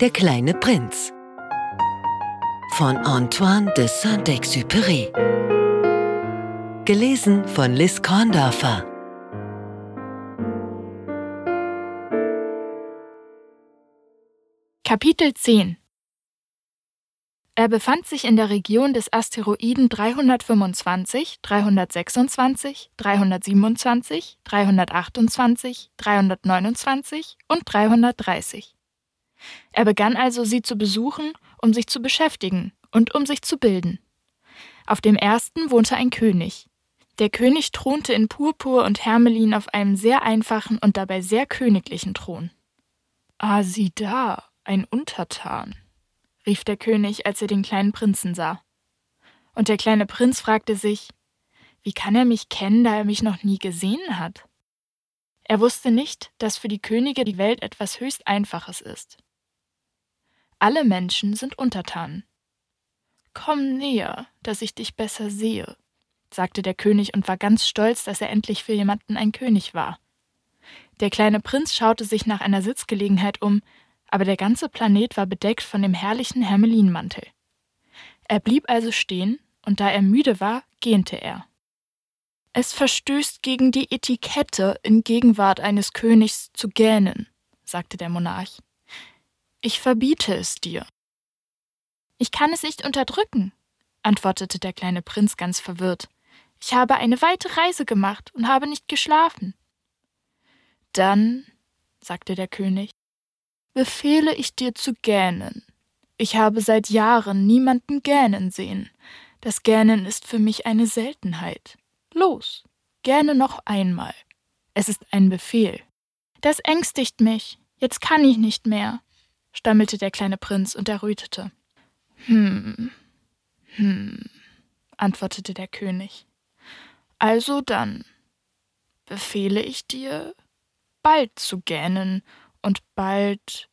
Der kleine Prinz von Antoine de Saint-Exupéry. Gelesen von Liz Korndorfer. Kapitel 10 Er befand sich in der Region des Asteroiden 325, 326, 327, 328, 329 und 330. Er begann also, sie zu besuchen, um sich zu beschäftigen und um sich zu bilden. Auf dem ersten wohnte ein König. Der König thronte in Purpur und Hermelin auf einem sehr einfachen und dabei sehr königlichen Thron. Ah, sieh da, ein Untertan, rief der König, als er den kleinen Prinzen sah. Und der kleine Prinz fragte sich, wie kann er mich kennen, da er mich noch nie gesehen hat? Er wusste nicht, dass für die Könige die Welt etwas höchst Einfaches ist. Alle Menschen sind Untertanen. Komm näher, dass ich dich besser sehe, sagte der König und war ganz stolz, dass er endlich für jemanden ein König war. Der kleine Prinz schaute sich nach einer Sitzgelegenheit um, aber der ganze Planet war bedeckt von dem herrlichen Hermelinmantel. Er blieb also stehen, und da er müde war, gähnte er. Es verstößt gegen die Etikette, in Gegenwart eines Königs zu gähnen, sagte der Monarch. Ich verbiete es dir. Ich kann es nicht unterdrücken, antwortete der kleine Prinz ganz verwirrt. Ich habe eine weite Reise gemacht und habe nicht geschlafen. Dann, sagte der König, befehle ich dir zu gähnen. Ich habe seit Jahren niemanden gähnen sehen. Das Gähnen ist für mich eine Seltenheit. Los, gähne noch einmal. Es ist ein Befehl. Das ängstigt mich. Jetzt kann ich nicht mehr stammelte der kleine Prinz und errötete. Hm, hm, antwortete der König. Also dann befehle ich dir, bald zu gähnen und bald.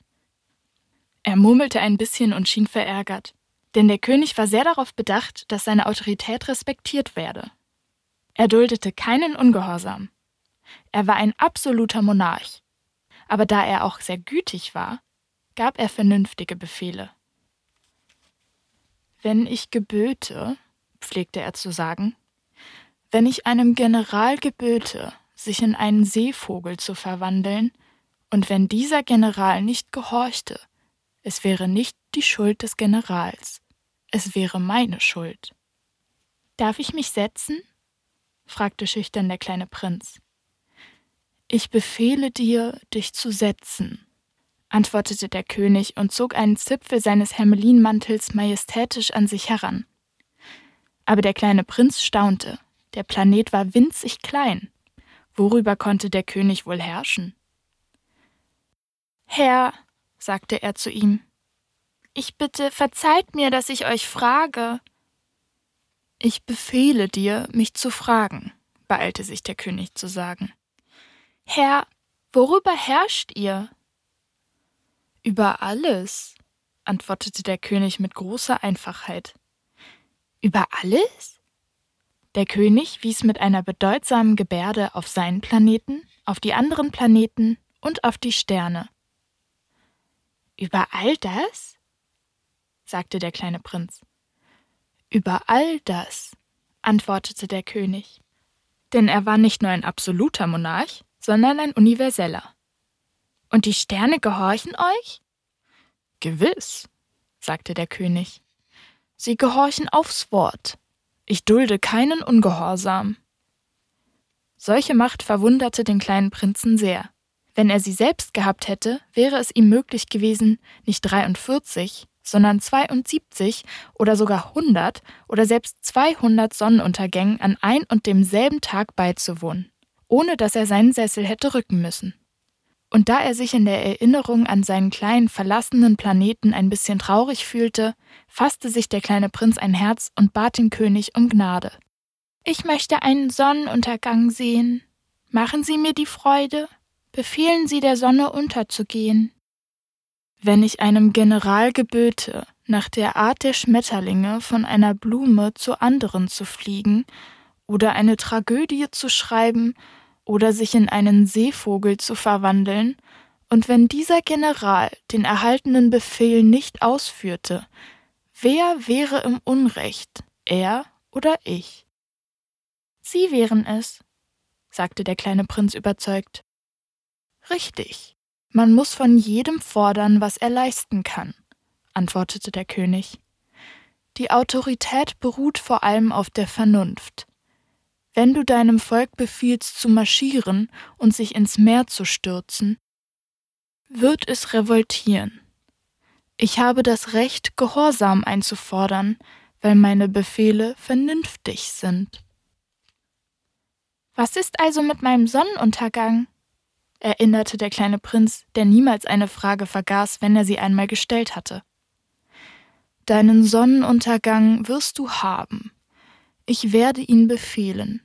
Er murmelte ein bisschen und schien verärgert, denn der König war sehr darauf bedacht, dass seine Autorität respektiert werde. Er duldete keinen Ungehorsam. Er war ein absoluter Monarch. Aber da er auch sehr gütig war, gab er vernünftige Befehle. Wenn ich geböte, pflegte er zu sagen, wenn ich einem General geböte, sich in einen Seevogel zu verwandeln, und wenn dieser General nicht gehorchte, es wäre nicht die Schuld des Generals, es wäre meine Schuld. Darf ich mich setzen? fragte schüchtern der kleine Prinz. Ich befehle dir, dich zu setzen, antwortete der König und zog einen Zipfel seines Hermelinmantels majestätisch an sich heran. Aber der kleine Prinz staunte, der Planet war winzig klein. Worüber konnte der König wohl herrschen? Herr, sagte er zu ihm, ich bitte, verzeiht mir, dass ich euch frage. Ich befehle dir, mich zu fragen, beeilte sich der König zu sagen. Herr, worüber herrscht ihr? Über alles, antwortete der König mit großer Einfachheit. Über alles? Der König wies mit einer bedeutsamen Gebärde auf seinen Planeten, auf die anderen Planeten und auf die Sterne. Über all das? sagte der kleine Prinz. Über all das, antwortete der König. Denn er war nicht nur ein absoluter Monarch, sondern ein universeller. Und die Sterne gehorchen euch? Gewiss, sagte der König. Sie gehorchen aufs Wort. Ich dulde keinen Ungehorsam. Solche Macht verwunderte den kleinen Prinzen sehr. Wenn er sie selbst gehabt hätte, wäre es ihm möglich gewesen, nicht 43, sondern 72 oder sogar 100 oder selbst 200 Sonnenuntergängen an ein und demselben Tag beizuwohnen, ohne dass er seinen Sessel hätte rücken müssen. Und da er sich in der Erinnerung an seinen kleinen verlassenen Planeten ein bisschen traurig fühlte, fasste sich der kleine Prinz ein Herz und bat den König um Gnade. Ich möchte einen Sonnenuntergang sehen. Machen Sie mir die Freude, befehlen Sie der Sonne unterzugehen. Wenn ich einem General geböte, nach der Art der Schmetterlinge von einer Blume zur anderen zu fliegen, oder eine Tragödie zu schreiben oder sich in einen Seevogel zu verwandeln Und wenn dieser General den erhaltenen Befehl nicht ausführte, wer wäre im Unrecht, er oder ich? Sie wären es, sagte der kleine Prinz überzeugt. Richtig, man muss von jedem fordern, was er leisten kann, antwortete der König. Die Autorität beruht vor allem auf der Vernunft. Wenn du deinem Volk befiehlst zu marschieren und sich ins Meer zu stürzen, wird es revoltieren. Ich habe das Recht, Gehorsam einzufordern, weil meine Befehle vernünftig sind. Was ist also mit meinem Sonnenuntergang? erinnerte der kleine Prinz, der niemals eine Frage vergaß, wenn er sie einmal gestellt hatte. Deinen Sonnenuntergang wirst du haben. Ich werde ihn befehlen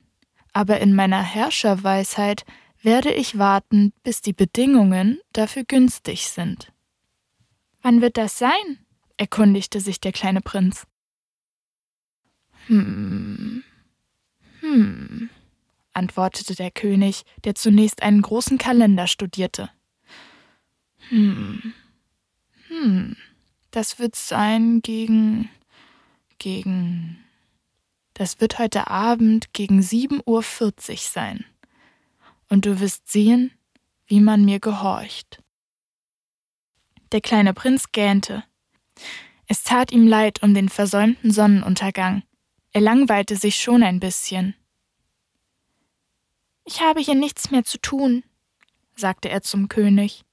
aber in meiner Herrscherweisheit werde ich warten, bis die Bedingungen dafür günstig sind. Wann wird das sein? erkundigte sich der kleine Prinz. Hm, hm, antwortete der König, der zunächst einen großen Kalender studierte. Hm, hm, das wird sein gegen, gegen das wird heute Abend gegen 7.40 Uhr sein. Und du wirst sehen, wie man mir gehorcht. Der kleine Prinz gähnte. Es tat ihm leid um den versäumten Sonnenuntergang. Er langweilte sich schon ein bisschen. Ich habe hier nichts mehr zu tun, sagte er zum König.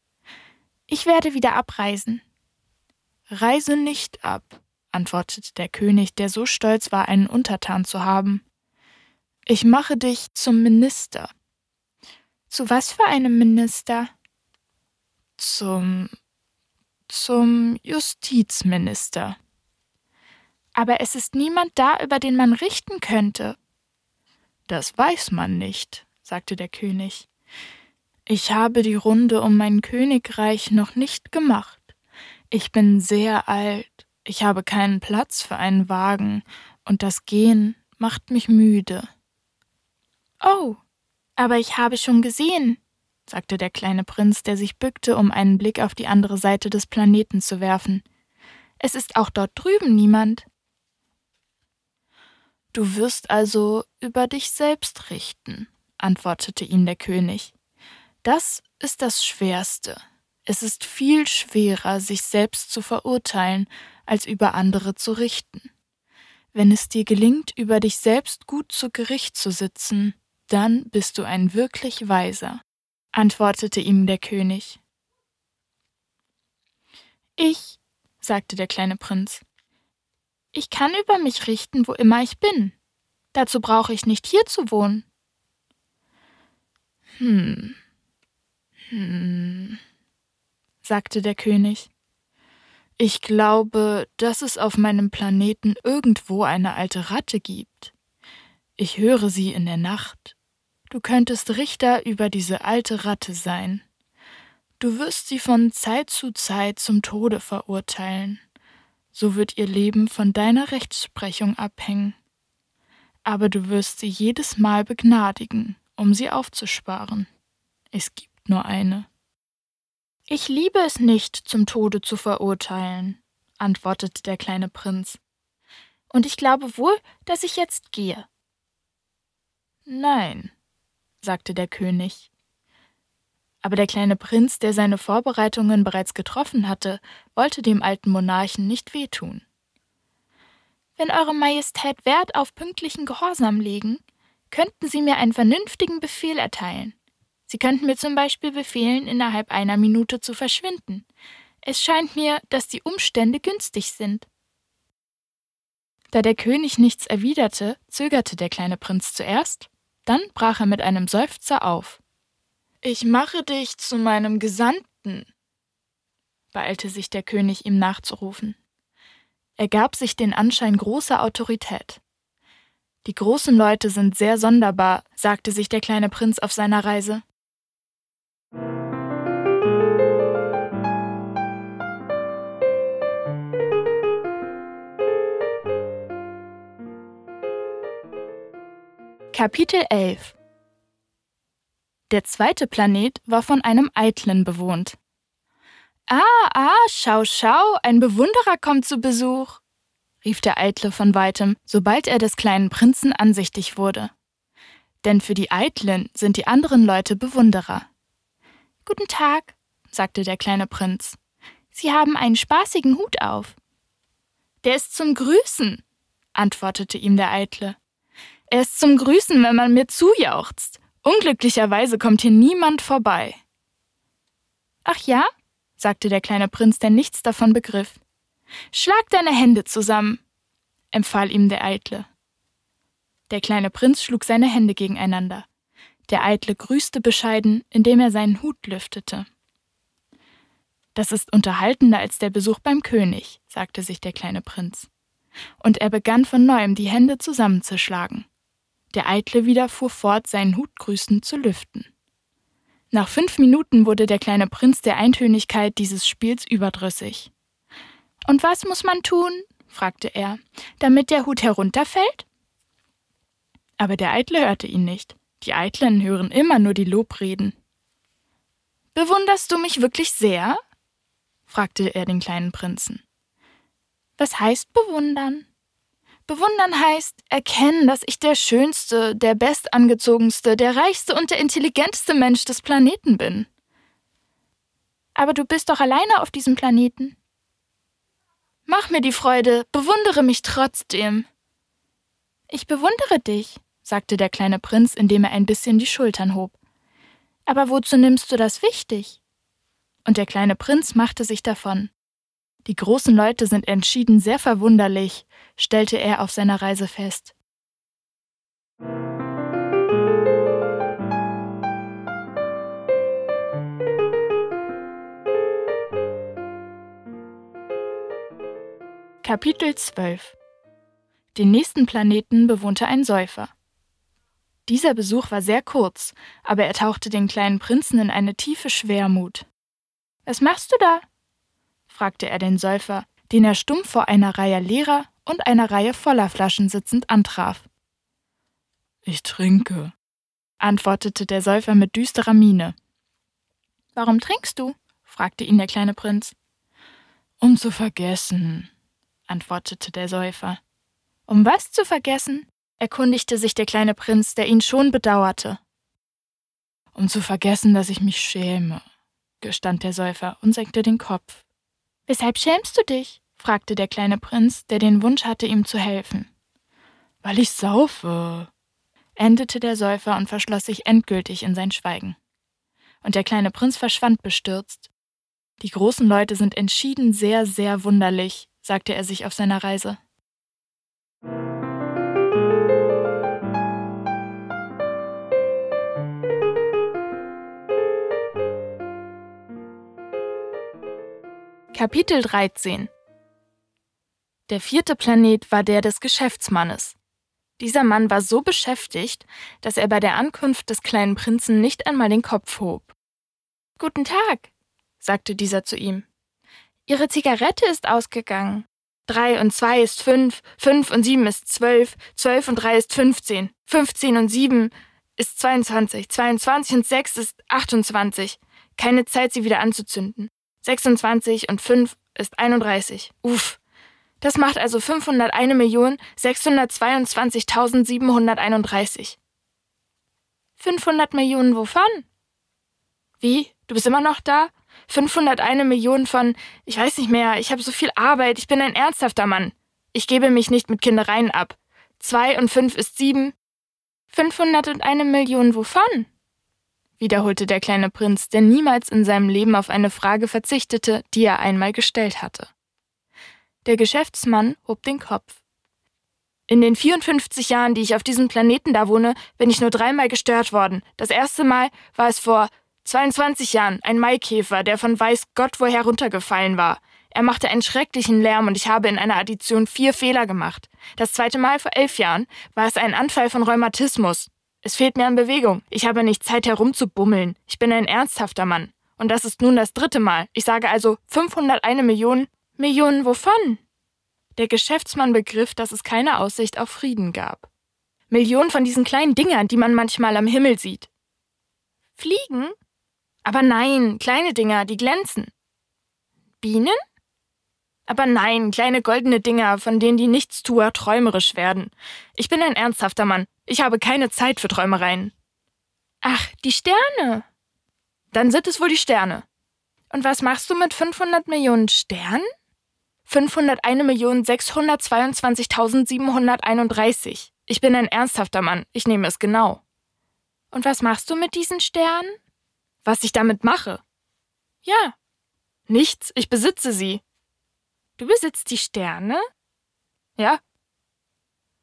Ich werde wieder abreisen. Reise nicht ab, antwortete der König, der so stolz war, einen Untertan zu haben. Ich mache dich zum Minister. Zu was für einem Minister? Zum zum Justizminister. Aber es ist niemand da, über den man richten könnte. Das weiß man nicht, sagte der König. Ich habe die Runde um mein Königreich noch nicht gemacht. Ich bin sehr alt ich habe keinen Platz für einen Wagen, und das Gehen macht mich müde. Oh, aber ich habe schon gesehen, sagte der kleine Prinz, der sich bückte, um einen Blick auf die andere Seite des Planeten zu werfen. Es ist auch dort drüben niemand. Du wirst also über dich selbst richten, antwortete ihm der König. Das ist das Schwerste. Es ist viel schwerer, sich selbst zu verurteilen, als über andere zu richten. Wenn es dir gelingt, über dich selbst gut zu Gericht zu sitzen, dann bist du ein wirklich Weiser, antwortete ihm der König. Ich, sagte der kleine Prinz, ich kann über mich richten, wo immer ich bin. Dazu brauche ich nicht hier zu wohnen. Hm, hm, sagte der König. Ich glaube, dass es auf meinem Planeten irgendwo eine alte Ratte gibt. Ich höre sie in der Nacht. Du könntest Richter über diese alte Ratte sein. Du wirst sie von Zeit zu Zeit zum Tode verurteilen. So wird ihr Leben von deiner Rechtsprechung abhängen. Aber du wirst sie jedes Mal begnadigen, um sie aufzusparen. Es gibt nur eine. Ich liebe es nicht, zum Tode zu verurteilen, antwortete der kleine Prinz. Und ich glaube wohl, dass ich jetzt gehe. Nein, sagte der König. Aber der kleine Prinz, der seine Vorbereitungen bereits getroffen hatte, wollte dem alten Monarchen nicht wehtun. Wenn Eure Majestät Wert auf pünktlichen Gehorsam legen, könnten Sie mir einen vernünftigen Befehl erteilen. Sie könnten mir zum Beispiel befehlen, innerhalb einer Minute zu verschwinden. Es scheint mir, dass die Umstände günstig sind. Da der König nichts erwiderte, zögerte der kleine Prinz zuerst, dann brach er mit einem Seufzer auf. Ich mache dich zu meinem Gesandten, beeilte sich der König ihm nachzurufen. Er gab sich den Anschein großer Autorität. Die großen Leute sind sehr sonderbar, sagte sich der kleine Prinz auf seiner Reise. Kapitel 11 Der zweite Planet war von einem Eitlen bewohnt. Ah, ah, schau, schau, ein Bewunderer kommt zu Besuch, rief der Eitle von weitem, sobald er des kleinen Prinzen ansichtig wurde. Denn für die Eitlen sind die anderen Leute Bewunderer. Guten Tag, sagte der kleine Prinz. Sie haben einen spaßigen Hut auf. Der ist zum Grüßen, antwortete ihm der Eitle. Er ist zum Grüßen, wenn man mir zujauchzt. Unglücklicherweise kommt hier niemand vorbei. Ach ja? sagte der kleine Prinz, der nichts davon begriff. Schlag deine Hände zusammen, empfahl ihm der Eitle. Der kleine Prinz schlug seine Hände gegeneinander. Der Eitle grüßte bescheiden, indem er seinen Hut lüftete. Das ist unterhaltender als der Besuch beim König, sagte sich der kleine Prinz. Und er begann von neuem die Hände zusammenzuschlagen. Der Eitle wieder fuhr fort, seinen Hut grüßend zu lüften. Nach fünf Minuten wurde der kleine Prinz der Eintönigkeit dieses Spiels überdrüssig. Und was muss man tun? fragte er, damit der Hut herunterfällt? Aber der Eitle hörte ihn nicht. Die Eitlen hören immer nur die Lobreden. Bewunderst du mich wirklich sehr? fragte er den kleinen Prinzen. Was heißt bewundern? Bewundern heißt erkennen, dass ich der schönste, der bestangezogenste, der reichste und der intelligenteste Mensch des Planeten bin. Aber du bist doch alleine auf diesem Planeten. Mach mir die Freude, bewundere mich trotzdem. Ich bewundere dich, sagte der kleine Prinz, indem er ein bisschen die Schultern hob. Aber wozu nimmst du das wichtig? Und der kleine Prinz machte sich davon. Die großen Leute sind entschieden sehr verwunderlich, stellte er auf seiner Reise fest. Kapitel 12 Den nächsten Planeten bewohnte ein Säufer. Dieser Besuch war sehr kurz, aber er tauchte den kleinen Prinzen in eine tiefe Schwermut. Was machst du da? Fragte er den Säufer, den er stumm vor einer Reihe leerer und einer Reihe voller Flaschen sitzend antraf. Ich trinke, antwortete der Säufer mit düsterer Miene. Warum trinkst du? fragte ihn der kleine Prinz. Um zu vergessen, antwortete der Säufer. Um was zu vergessen? erkundigte sich der kleine Prinz, der ihn schon bedauerte. Um zu vergessen, dass ich mich schäme, gestand der Säufer und senkte den Kopf. Weshalb schämst du dich? fragte der kleine Prinz, der den Wunsch hatte, ihm zu helfen. Weil ich saufe, endete der Säufer und verschloss sich endgültig in sein Schweigen. Und der kleine Prinz verschwand bestürzt. Die großen Leute sind entschieden sehr, sehr wunderlich, sagte er sich auf seiner Reise. Kapitel 13 Der vierte Planet war der des Geschäftsmannes. Dieser Mann war so beschäftigt, dass er bei der Ankunft des kleinen Prinzen nicht einmal den Kopf hob. Guten Tag, sagte dieser zu ihm. Ihre Zigarette ist ausgegangen. Drei und zwei ist fünf, fünf und sieben ist zwölf, zwölf und drei ist fünfzehn, fünfzehn und sieben ist zweiundzwanzig, zweiundzwanzig und sechs ist achtundzwanzig. Keine Zeit, sie wieder anzuzünden. 26 und 5 ist 31. Uff. Das macht also 501.622.731. 500 Millionen wovon? Wie? Du bist immer noch da? 501 Millionen von, ich weiß nicht mehr, ich habe so viel Arbeit, ich bin ein ernsthafter Mann. Ich gebe mich nicht mit Kindereien ab. 2 und 5 ist 7. 501 Millionen wovon? Wiederholte der kleine Prinz, der niemals in seinem Leben auf eine Frage verzichtete, die er einmal gestellt hatte. Der Geschäftsmann hob den Kopf. In den 54 Jahren, die ich auf diesem Planeten da wohne, bin ich nur dreimal gestört worden. Das erste Mal war es vor 22 Jahren, ein Maikäfer, der von weiß Gott woher runtergefallen war. Er machte einen schrecklichen Lärm und ich habe in einer Addition vier Fehler gemacht. Das zweite Mal vor elf Jahren war es ein Anfall von Rheumatismus. Es fehlt mir an Bewegung. Ich habe nicht Zeit herumzubummeln. Ich bin ein ernsthafter Mann. Und das ist nun das dritte Mal. Ich sage also 501 Millionen. Millionen wovon? Der Geschäftsmann begriff, dass es keine Aussicht auf Frieden gab. Millionen von diesen kleinen Dingern, die man manchmal am Himmel sieht. Fliegen? Aber nein, kleine Dinger, die glänzen. Bienen? Aber nein, kleine goldene Dinger, von denen die Nichtstuer träumerisch werden. Ich bin ein ernsthafter Mann. Ich habe keine Zeit für Träumereien. Ach, die Sterne. Dann sind es wohl die Sterne. Und was machst du mit 500 Millionen Sternen? 501.622.731. Ich bin ein ernsthafter Mann. Ich nehme es genau. Und was machst du mit diesen Sternen? Was ich damit mache? Ja. Nichts. Ich besitze sie. Du besitzt die Sterne? Ja.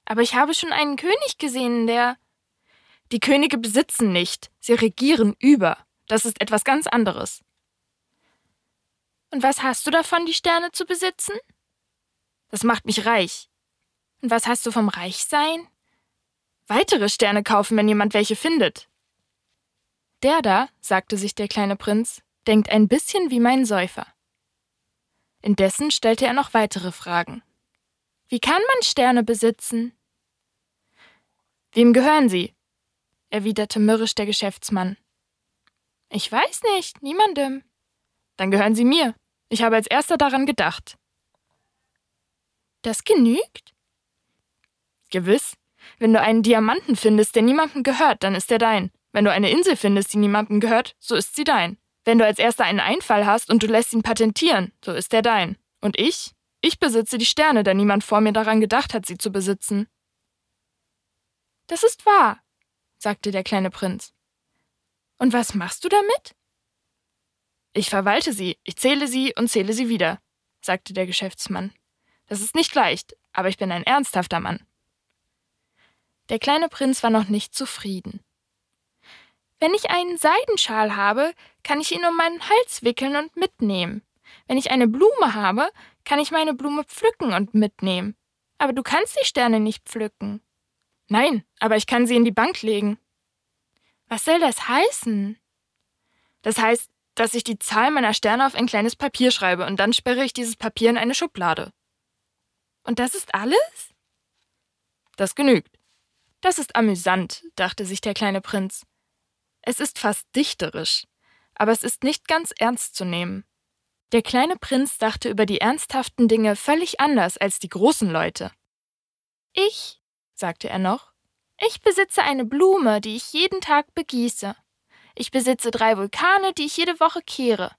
Aber ich habe schon einen König gesehen, der. Die Könige besitzen nicht, sie regieren über. Das ist etwas ganz anderes. Und was hast du davon, die Sterne zu besitzen? Das macht mich reich. Und was hast du vom Reichsein? Weitere Sterne kaufen, wenn jemand welche findet. Der da, sagte sich der kleine Prinz, denkt ein bisschen wie mein Säufer. Indessen stellte er noch weitere Fragen. Wie kann man Sterne besitzen? Wem gehören sie? erwiderte mürrisch der Geschäftsmann. Ich weiß nicht, niemandem. Dann gehören sie mir. Ich habe als erster daran gedacht. Das genügt? Gewiss. Wenn du einen Diamanten findest, der niemandem gehört, dann ist er dein. Wenn du eine Insel findest, die niemandem gehört, so ist sie dein. Wenn du als erster einen Einfall hast und du lässt ihn patentieren, so ist er dein. Und ich? Ich besitze die Sterne, da niemand vor mir daran gedacht hat, sie zu besitzen. Das ist wahr, sagte der kleine Prinz. Und was machst du damit? Ich verwalte sie, ich zähle sie und zähle sie wieder, sagte der Geschäftsmann. Das ist nicht leicht, aber ich bin ein ernsthafter Mann. Der kleine Prinz war noch nicht zufrieden. Wenn ich einen Seidenschal habe, kann ich ihn um meinen Hals wickeln und mitnehmen. Wenn ich eine Blume habe, kann ich meine Blume pflücken und mitnehmen. Aber du kannst die Sterne nicht pflücken. Nein, aber ich kann sie in die Bank legen. Was soll das heißen? Das heißt, dass ich die Zahl meiner Sterne auf ein kleines Papier schreibe und dann sperre ich dieses Papier in eine Schublade. Und das ist alles? Das genügt. Das ist amüsant, dachte sich der kleine Prinz. Es ist fast dichterisch, aber es ist nicht ganz ernst zu nehmen. Der kleine Prinz dachte über die ernsthaften Dinge völlig anders als die großen Leute. Ich, sagte er noch, ich besitze eine Blume, die ich jeden Tag begieße. Ich besitze drei Vulkane, die ich jede Woche kehre.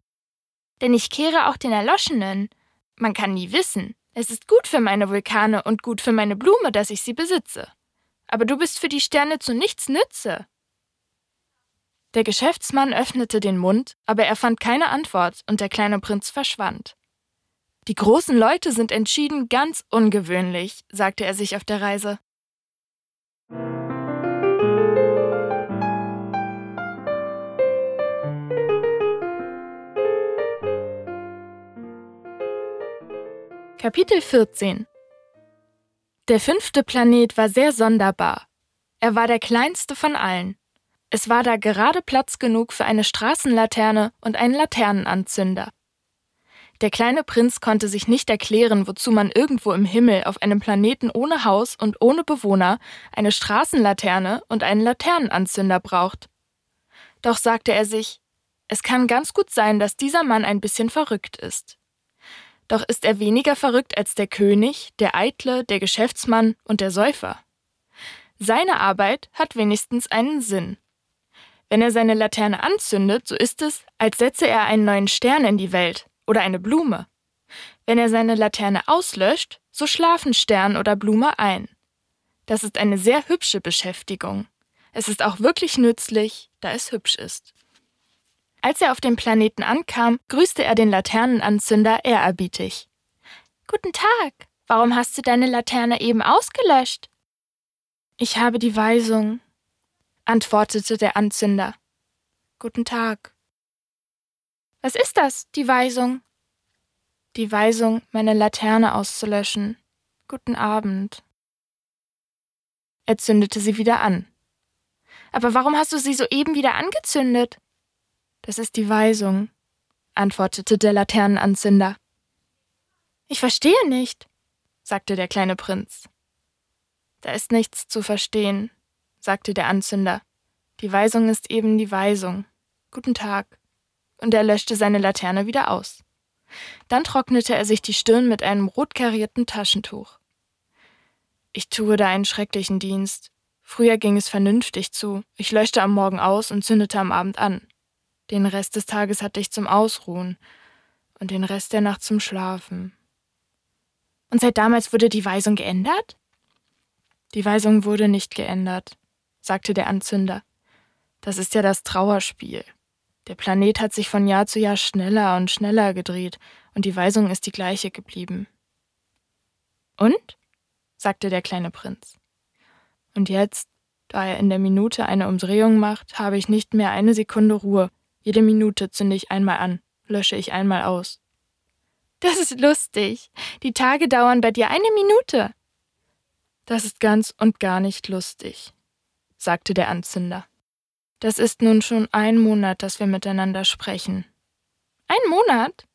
Denn ich kehre auch den Erloschenen. Man kann nie wissen. Es ist gut für meine Vulkane und gut für meine Blume, dass ich sie besitze. Aber du bist für die Sterne zu nichts Nütze. Der Geschäftsmann öffnete den Mund, aber er fand keine Antwort und der kleine Prinz verschwand. Die großen Leute sind entschieden ganz ungewöhnlich, sagte er sich auf der Reise. Kapitel 14 Der fünfte Planet war sehr sonderbar. Er war der kleinste von allen. Es war da gerade Platz genug für eine Straßenlaterne und einen Laternenanzünder. Der kleine Prinz konnte sich nicht erklären, wozu man irgendwo im Himmel auf einem Planeten ohne Haus und ohne Bewohner eine Straßenlaterne und einen Laternenanzünder braucht. Doch sagte er sich, es kann ganz gut sein, dass dieser Mann ein bisschen verrückt ist. Doch ist er weniger verrückt als der König, der Eitle, der Geschäftsmann und der Säufer. Seine Arbeit hat wenigstens einen Sinn. Wenn er seine Laterne anzündet, so ist es, als setze er einen neuen Stern in die Welt oder eine Blume. Wenn er seine Laterne auslöscht, so schlafen Stern oder Blume ein. Das ist eine sehr hübsche Beschäftigung. Es ist auch wirklich nützlich, da es hübsch ist. Als er auf dem Planeten ankam, grüßte er den Laternenanzünder ehrerbietig. Guten Tag, warum hast du deine Laterne eben ausgelöscht? Ich habe die Weisung, antwortete der Anzünder. Guten Tag. Was ist das, die Weisung? Die Weisung, meine Laterne auszulöschen. Guten Abend. Er zündete sie wieder an. Aber warum hast du sie soeben wieder angezündet? Das ist die Weisung, antwortete der Laternenanzünder. Ich verstehe nicht, sagte der kleine Prinz. Da ist nichts zu verstehen, sagte der Anzünder. Die Weisung ist eben die Weisung. Guten Tag. Und er löschte seine Laterne wieder aus. Dann trocknete er sich die Stirn mit einem rot karierten Taschentuch. Ich tue da einen schrecklichen Dienst. Früher ging es vernünftig zu. Ich löschte am Morgen aus und zündete am Abend an. Den Rest des Tages hatte ich zum Ausruhen und den Rest der Nacht zum Schlafen. Und seit damals wurde die Weisung geändert? Die Weisung wurde nicht geändert, sagte der Anzünder. Das ist ja das Trauerspiel. Der Planet hat sich von Jahr zu Jahr schneller und schneller gedreht, und die Weisung ist die gleiche geblieben. Und? sagte der kleine Prinz. Und jetzt, da er in der Minute eine Umdrehung macht, habe ich nicht mehr eine Sekunde Ruhe. Jede Minute zünde ich einmal an, lösche ich einmal aus. Das ist lustig. Die Tage dauern bei dir eine Minute. Das ist ganz und gar nicht lustig, sagte der Anzünder. Das ist nun schon ein Monat, dass wir miteinander sprechen. Ein Monat?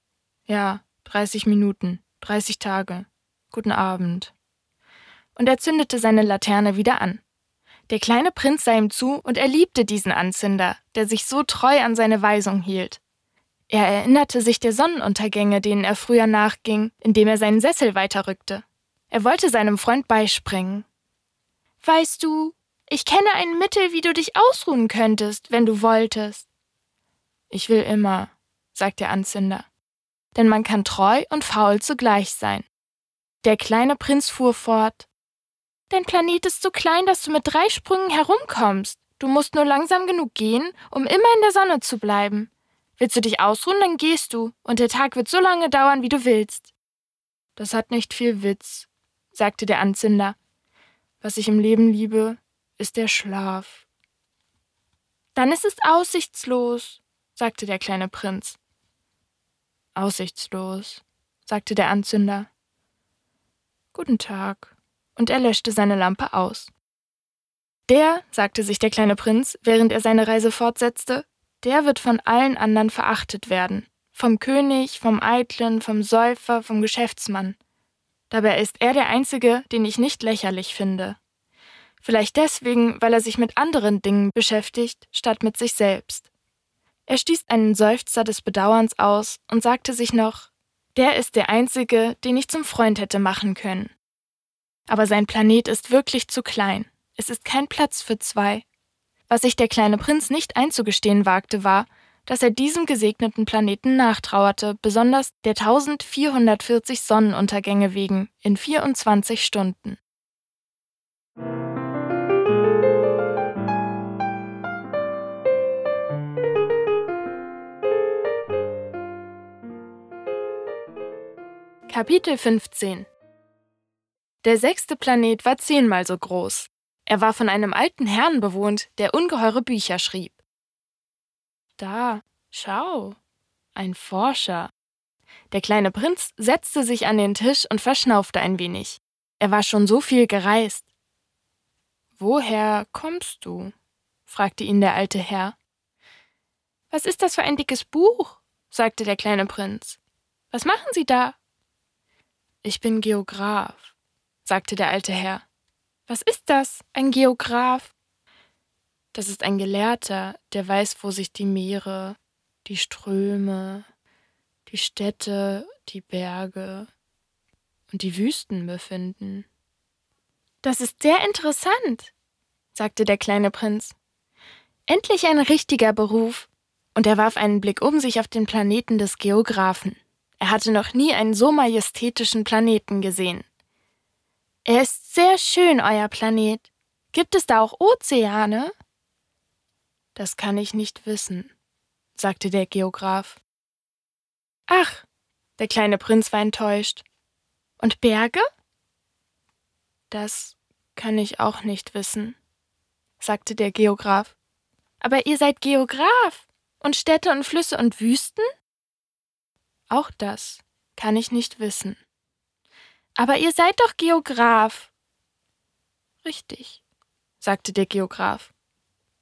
Ja, 30 Minuten, 30 Tage. Guten Abend. Und er zündete seine Laterne wieder an. Der kleine Prinz sah ihm zu und er liebte diesen Anzünder, der sich so treu an seine Weisung hielt. Er erinnerte sich der Sonnenuntergänge, denen er früher nachging, indem er seinen Sessel weiterrückte. Er wollte seinem Freund beispringen. Weißt du, ich kenne ein Mittel, wie du dich ausruhen könntest, wenn du wolltest. Ich will immer, sagt der Anzünder. Denn man kann treu und faul zugleich sein. Der kleine Prinz fuhr fort. Dein Planet ist so klein, dass du mit drei Sprüngen herumkommst. Du musst nur langsam genug gehen, um immer in der Sonne zu bleiben. Willst du dich ausruhen, dann gehst du, und der Tag wird so lange dauern, wie du willst. Das hat nicht viel Witz, sagte der Anzünder. Was ich im Leben liebe, ist der Schlaf. Dann ist es aussichtslos, sagte der kleine Prinz. Aussichtslos, sagte der Anzünder. Guten Tag. Und er löschte seine Lampe aus. Der, sagte sich der kleine Prinz, während er seine Reise fortsetzte, der wird von allen anderen verachtet werden. Vom König, vom Eitlen, vom Säufer, vom Geschäftsmann. Dabei ist er der Einzige, den ich nicht lächerlich finde. Vielleicht deswegen, weil er sich mit anderen Dingen beschäftigt, statt mit sich selbst. Er stieß einen Seufzer des Bedauerns aus und sagte sich noch, der ist der Einzige, den ich zum Freund hätte machen können. Aber sein Planet ist wirklich zu klein. Es ist kein Platz für zwei. Was sich der kleine Prinz nicht einzugestehen wagte, war, dass er diesem gesegneten Planeten nachtrauerte, besonders der 1440 Sonnenuntergänge wegen, in 24 Stunden. Kapitel 15 Der sechste Planet war zehnmal so groß. Er war von einem alten Herrn bewohnt, der ungeheure Bücher schrieb. Da, schau, ein Forscher. Der kleine Prinz setzte sich an den Tisch und verschnaufte ein wenig. Er war schon so viel gereist. Woher kommst du? fragte ihn der alte Herr. Was ist das für ein dickes Buch? sagte der kleine Prinz. Was machen Sie da? Ich bin Geograph, sagte der alte Herr. Was ist das, ein Geograph? Das ist ein Gelehrter, der weiß, wo sich die Meere, die Ströme, die Städte, die Berge und die Wüsten befinden. Das ist sehr interessant, sagte der kleine Prinz. Endlich ein richtiger Beruf. Und er warf einen Blick um sich auf den Planeten des Geographen. Er hatte noch nie einen so majestätischen Planeten gesehen. Er ist sehr schön, euer Planet. Gibt es da auch Ozeane? Das kann ich nicht wissen, sagte der Geograph. Ach, der kleine Prinz war enttäuscht. Und Berge? Das kann ich auch nicht wissen, sagte der Geograph. Aber ihr seid Geograph. Und Städte und Flüsse und Wüsten? Auch das kann ich nicht wissen. Aber ihr seid doch Geograph. Richtig, sagte der Geograph.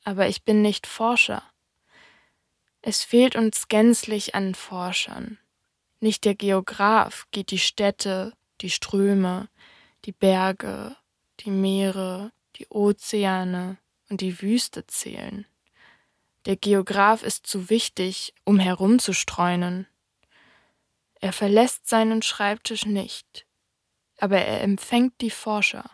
Aber ich bin nicht Forscher. Es fehlt uns gänzlich an Forschern. Nicht der Geograph geht die Städte, die Ströme, die Berge, die Meere, die Ozeane und die Wüste zählen. Der Geograph ist zu wichtig, um herumzustreunen. Er verlässt seinen Schreibtisch nicht, aber er empfängt die Forscher.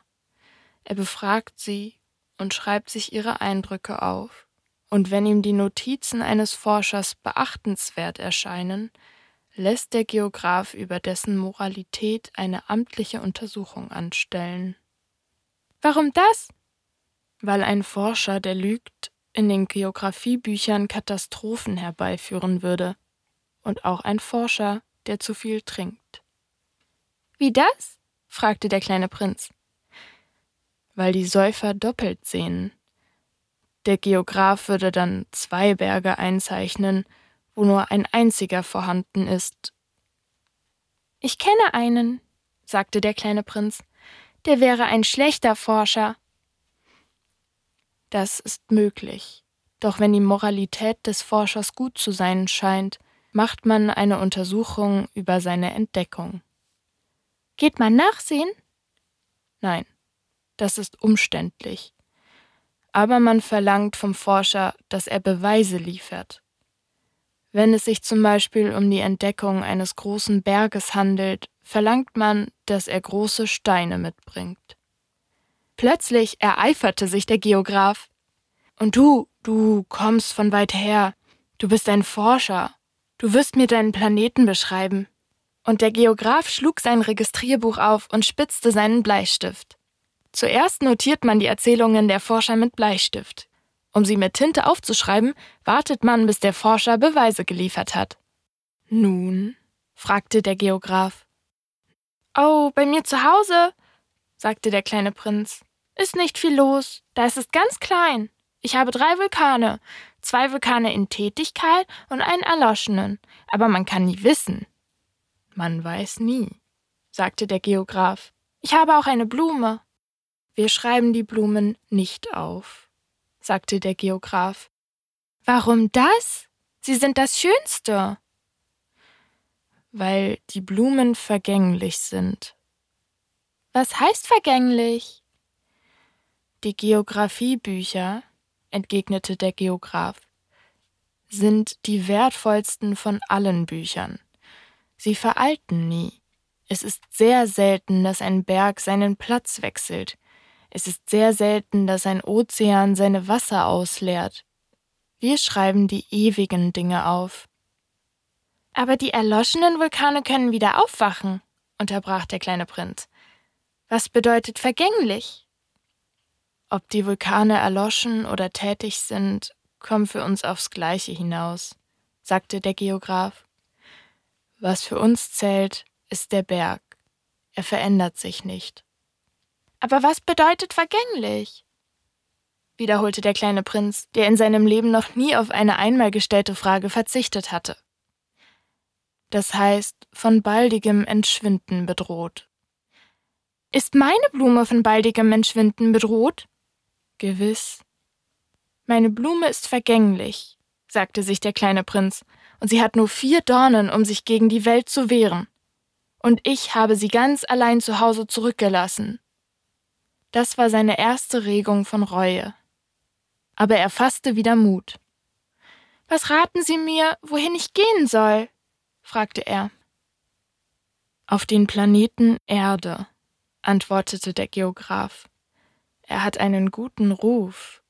Er befragt sie und schreibt sich ihre Eindrücke auf. Und wenn ihm die Notizen eines Forschers beachtenswert erscheinen, lässt der Geograph über dessen Moralität eine amtliche Untersuchung anstellen. Warum das? Weil ein Forscher, der lügt, in den Geographiebüchern Katastrophen herbeiführen würde. Und auch ein Forscher, der zu viel trinkt. Wie das? fragte der kleine Prinz. Weil die Säufer doppelt sehen. Der Geograph würde dann zwei Berge einzeichnen, wo nur ein einziger vorhanden ist. Ich kenne einen, sagte der kleine Prinz, der wäre ein schlechter Forscher. Das ist möglich. Doch wenn die Moralität des Forschers gut zu sein scheint, macht man eine Untersuchung über seine Entdeckung. Geht man nachsehen? Nein, das ist umständlich. Aber man verlangt vom Forscher, dass er Beweise liefert. Wenn es sich zum Beispiel um die Entdeckung eines großen Berges handelt, verlangt man, dass er große Steine mitbringt. Plötzlich ereiferte sich der Geograph. Und du, du kommst von weit her, du bist ein Forscher, du wirst mir deinen Planeten beschreiben. Und der Geograph schlug sein Registrierbuch auf und spitzte seinen Bleistift. Zuerst notiert man die Erzählungen der Forscher mit Bleistift. Um sie mit Tinte aufzuschreiben, wartet man, bis der Forscher Beweise geliefert hat. Nun? fragte der Geograph. Oh, bei mir zu Hause, sagte der kleine Prinz. Ist nicht viel los. Da ist es ganz klein. Ich habe drei Vulkane. Zwei Vulkane in Tätigkeit und einen erloschenen. Aber man kann nie wissen. Man weiß nie, sagte der Geograph. Ich habe auch eine Blume. Wir schreiben die Blumen nicht auf, sagte der Geograph. Warum das? Sie sind das Schönste. Weil die Blumen vergänglich sind. Was heißt vergänglich? Die Geographiebücher, entgegnete der Geograph, sind die wertvollsten von allen Büchern. Sie veralten nie. Es ist sehr selten, dass ein Berg seinen Platz wechselt. Es ist sehr selten, dass ein Ozean seine Wasser ausleert. Wir schreiben die ewigen Dinge auf. Aber die erloschenen Vulkane können wieder aufwachen, unterbrach der kleine Prinz. Was bedeutet vergänglich? Ob die Vulkane erloschen oder tätig sind, kommt für uns aufs Gleiche hinaus, sagte der Geograph. Was für uns zählt, ist der Berg. Er verändert sich nicht. Aber was bedeutet vergänglich? wiederholte der kleine Prinz, der in seinem Leben noch nie auf eine einmal gestellte Frage verzichtet hatte. Das heißt, von baldigem Entschwinden bedroht. Ist meine Blume von baldigem Entschwinden bedroht? Gewiss. Meine Blume ist vergänglich, sagte sich der kleine Prinz, und sie hat nur vier Dornen, um sich gegen die Welt zu wehren. Und ich habe sie ganz allein zu Hause zurückgelassen. Das war seine erste Regung von Reue. Aber er fasste wieder Mut. Was raten Sie mir, wohin ich gehen soll? fragte er. Auf den Planeten Erde, antwortete der Geograph. Er hat einen guten Ruf.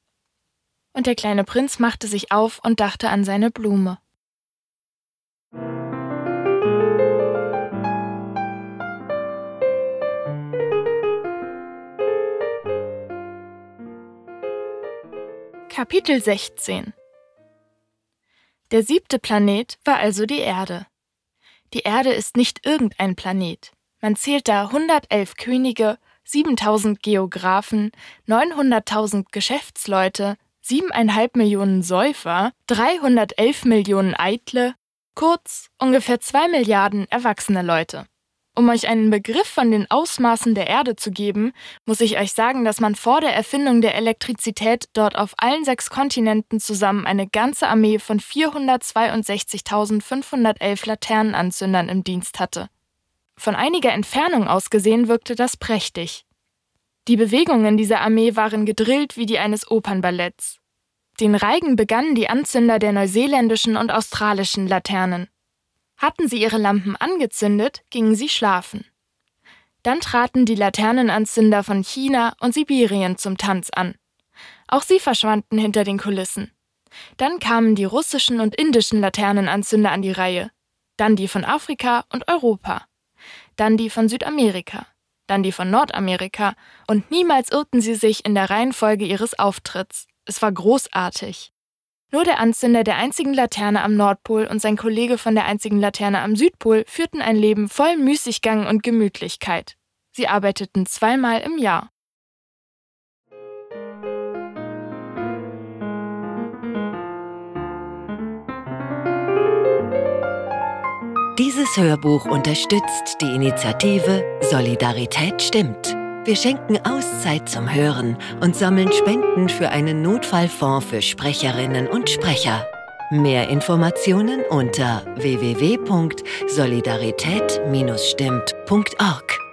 Und der kleine Prinz machte sich auf und dachte an seine Blume. Kapitel 16 Der siebte Planet war also die Erde. Die Erde ist nicht irgendein Planet. Man zählt da 111 Könige, 7000 Geographen, 900.000 Geschäftsleute, 7,5 Millionen Säufer, 311 Millionen Eitle, kurz ungefähr 2 Milliarden erwachsene Leute. Um euch einen Begriff von den Ausmaßen der Erde zu geben, muss ich euch sagen, dass man vor der Erfindung der Elektrizität dort auf allen sechs Kontinenten zusammen eine ganze Armee von 462.511 Laternenanzündern im Dienst hatte. Von einiger Entfernung aus gesehen wirkte das prächtig. Die Bewegungen dieser Armee waren gedrillt wie die eines Opernballetts. Den Reigen begannen die Anzünder der neuseeländischen und australischen Laternen. Hatten sie ihre Lampen angezündet, gingen sie schlafen. Dann traten die Laternenanzünder von China und Sibirien zum Tanz an. Auch sie verschwanden hinter den Kulissen. Dann kamen die russischen und indischen Laternenanzünder an die Reihe, dann die von Afrika und Europa, dann die von Südamerika, dann die von Nordamerika, und niemals irrten sie sich in der Reihenfolge ihres Auftritts. Es war großartig. Nur der Anzünder der einzigen Laterne am Nordpol und sein Kollege von der einzigen Laterne am Südpol führten ein Leben voll Müßiggang und Gemütlichkeit. Sie arbeiteten zweimal im Jahr. Dieses Hörbuch unterstützt die Initiative Solidarität stimmt. Wir schenken Auszeit zum Hören und sammeln Spenden für einen Notfallfonds für Sprecherinnen und Sprecher. Mehr Informationen unter www.solidarität-stimmt.org.